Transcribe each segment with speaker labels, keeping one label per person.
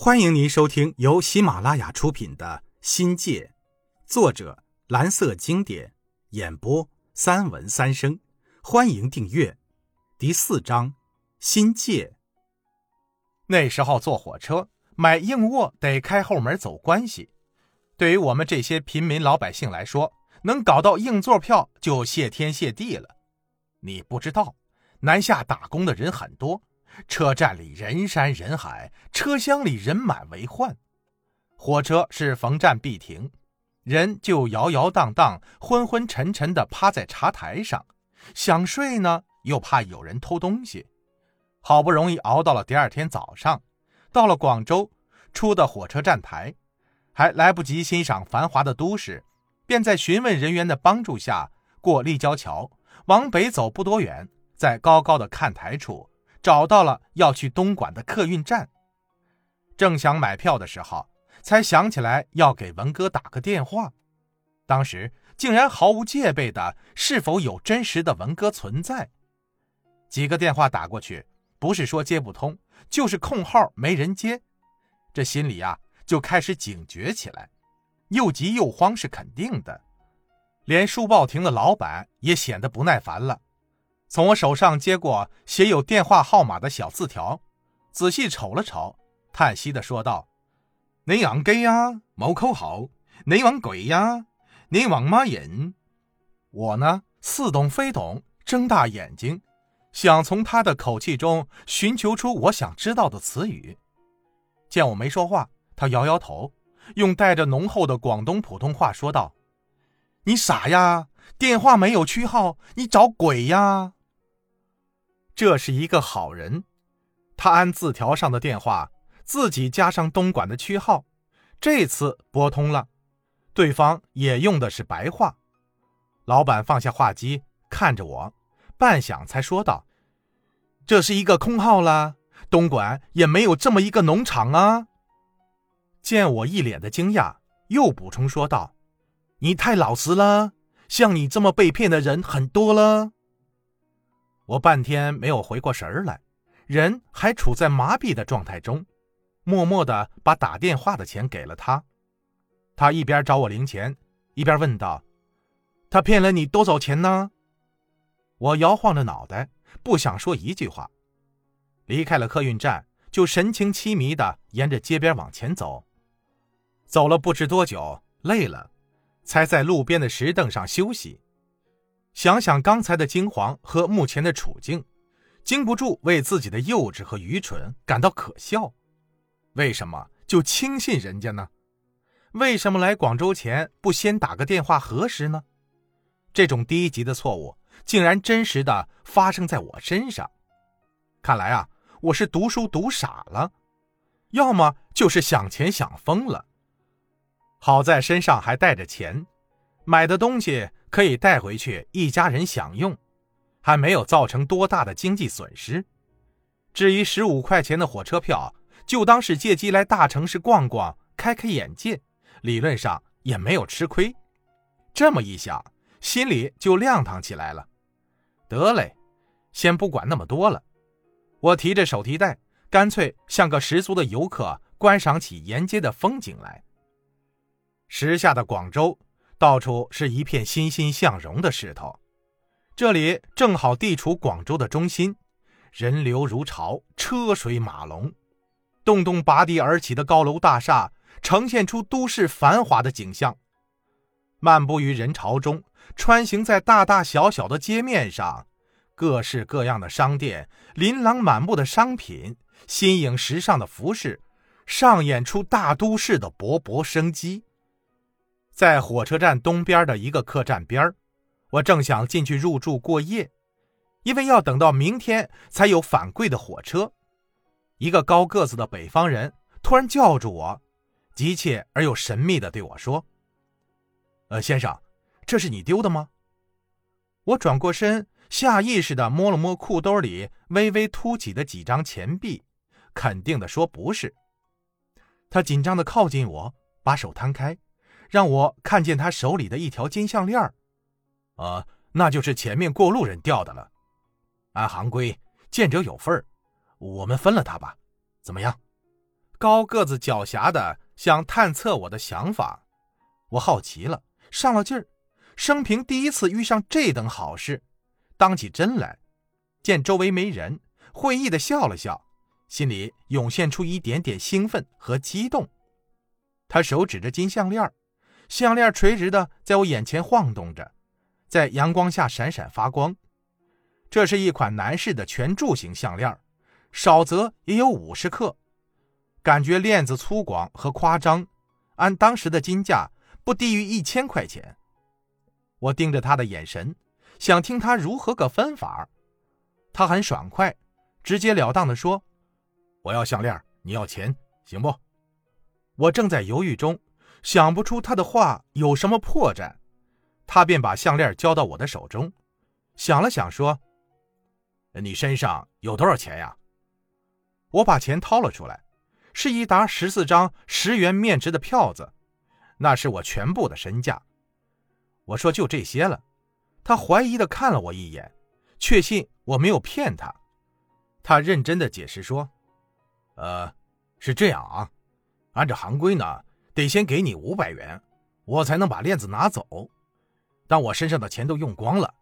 Speaker 1: 欢迎您收听由喜马拉雅出品的《新界》，作者蓝色经典，演播三文三生。欢迎订阅。第四章，新界。
Speaker 2: 那时候坐火车买硬卧得开后门走关系，对于我们这些平民老百姓来说，能搞到硬座票就谢天谢地了。你不知道，南下打工的人很多。车站里人山人海，车厢里人满为患。火车是逢站必停，人就摇摇荡荡、昏昏沉沉地趴在茶台上，想睡呢，又怕有人偷东西。好不容易熬到了第二天早上，到了广州，出的火车站台，还来不及欣赏繁华的都市，便在询问人员的帮助下过立交桥，往北走不多远，在高高的看台处。找到了要去东莞的客运站，正想买票的时候，才想起来要给文哥打个电话。当时竟然毫无戒备的，是否有真实的文哥存在？几个电话打过去，不是说接不通，就是空号没人接。这心里啊，就开始警觉起来，又急又慌是肯定的。连书报亭的老板也显得不耐烦了。从我手上接过写有电话号码的小字条，仔细瞅了瞅，叹息的说道：“你养鸡呀，冇扣好。你往鬼呀，你往妈人？”我呢，似懂非懂，睁大眼睛，想从他的口气中寻求出我想知道的词语。见我没说话，他摇摇头，用带着浓厚的广东普通话说道：“你傻呀，电话没有区号，你找鬼呀！”这是一个好人，他按字条上的电话自己加上东莞的区号，这次拨通了，对方也用的是白话。老板放下话机，看着我，半晌才说道：“这是一个空号了，东莞也没有这么一个农场啊。”见我一脸的惊讶，又补充说道：“你太老实了，像你这么被骗的人很多了。”我半天没有回过神来，人还处在麻痹的状态中，默默的把打电话的钱给了他。他一边找我零钱，一边问道：“他骗了你多少钱呢？”我摇晃着脑袋，不想说一句话。离开了客运站，就神情凄迷的沿着街边往前走。走了不知多久，累了，才在路边的石凳上休息。想想刚才的惊惶和目前的处境，禁不住为自己的幼稚和愚蠢感到可笑。为什么就轻信人家呢？为什么来广州前不先打个电话核实呢？这种低级的错误竟然真实的发生在我身上。看来啊，我是读书读傻了，要么就是想钱想疯了。好在身上还带着钱，买的东西。可以带回去一家人享用，还没有造成多大的经济损失。至于十五块钱的火车票，就当是借机来大城市逛逛，开开眼界，理论上也没有吃亏。这么一想，心里就亮堂起来了。得嘞，先不管那么多了，我提着手提袋，干脆像个十足的游客，观赏起沿街的风景来。时下的广州。到处是一片欣欣向荣的势头，这里正好地处广州的中心，人流如潮，车水马龙，栋栋拔地而起的高楼大厦呈现出都市繁华的景象。漫步于人潮中，穿行在大大小小的街面上，各式各样的商店，琳琅满目的商品，新颖时尚的服饰，上演出大都市的勃勃生机。在火车站东边的一个客栈边我正想进去入住过夜，因为要等到明天才有返贵的火车。一个高个子的北方人突然叫住我，急切而又神秘地对我说：“呃，先生，这是你丢的吗？”我转过身，下意识地摸了摸裤兜里微微凸起的几张钱币，肯定地说：“不是。”他紧张地靠近我，把手摊开。让我看见他手里的一条金项链儿，呃，那就是前面过路人掉的了。按行规，见者有份儿，我们分了他吧，怎么样？高个子狡黠的，想探测我的想法。我好奇了，上了劲儿，生平第一次遇上这等好事，当起真来。见周围没人，会意的笑了笑，心里涌现出一点点兴奋和激动。他手指着金项链，项链垂直的在我眼前晃动着，在阳光下闪闪发光。这是一款男士的全柱形项链，少则也有五十克，感觉链子粗犷和夸张，按当时的金价不低于一千块钱。我盯着他的眼神，想听他如何个分法。他很爽快，直截了当地说：“我要项链，你要钱，行不？”我正在犹豫中，想不出他的话有什么破绽，他便把项链交到我的手中，想了想说。你身上有多少钱呀？我把钱掏了出来，是一沓十四张十元面值的票子，那是我全部的身价。我说就这些了。他怀疑的看了我一眼，确信我没有骗他。他认真的解释说：“呃，是这样啊，按照行规呢，得先给你五百元，我才能把链子拿走。但我身上的钱都用光了，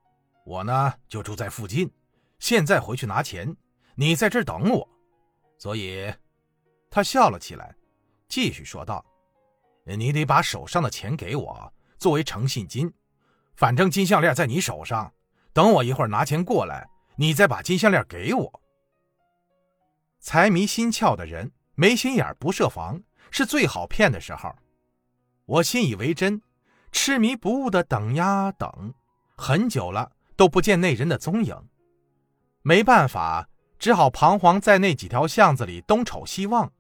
Speaker 2: 我呢就住在附近。”现在回去拿钱，你在这儿等我。所以，他笑了起来，继续说道：“你得把手上的钱给我，作为诚信金。反正金项链在你手上，等我一会儿拿钱过来，你再把金项链给我。”财迷心窍的人，没心眼不设防，是最好骗的时候。我信以为真，痴迷不悟的等呀等，很久了都不见那人的踪影。没办法，只好彷徨在那几条巷子里东瞅西望，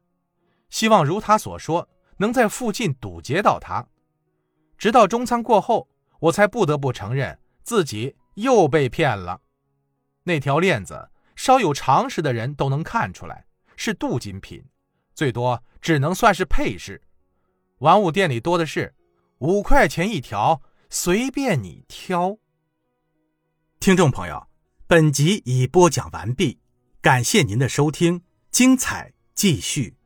Speaker 2: 希望如他所说，能在附近堵截到他。直到中餐过后，我才不得不承认自己又被骗了。那条链子，稍有常识的人都能看出来是镀金品，最多只能算是配饰。玩物店里多的是，五块钱一条，随便你挑。
Speaker 1: 听众朋友。本集已播讲完毕，感谢您的收听，精彩继续。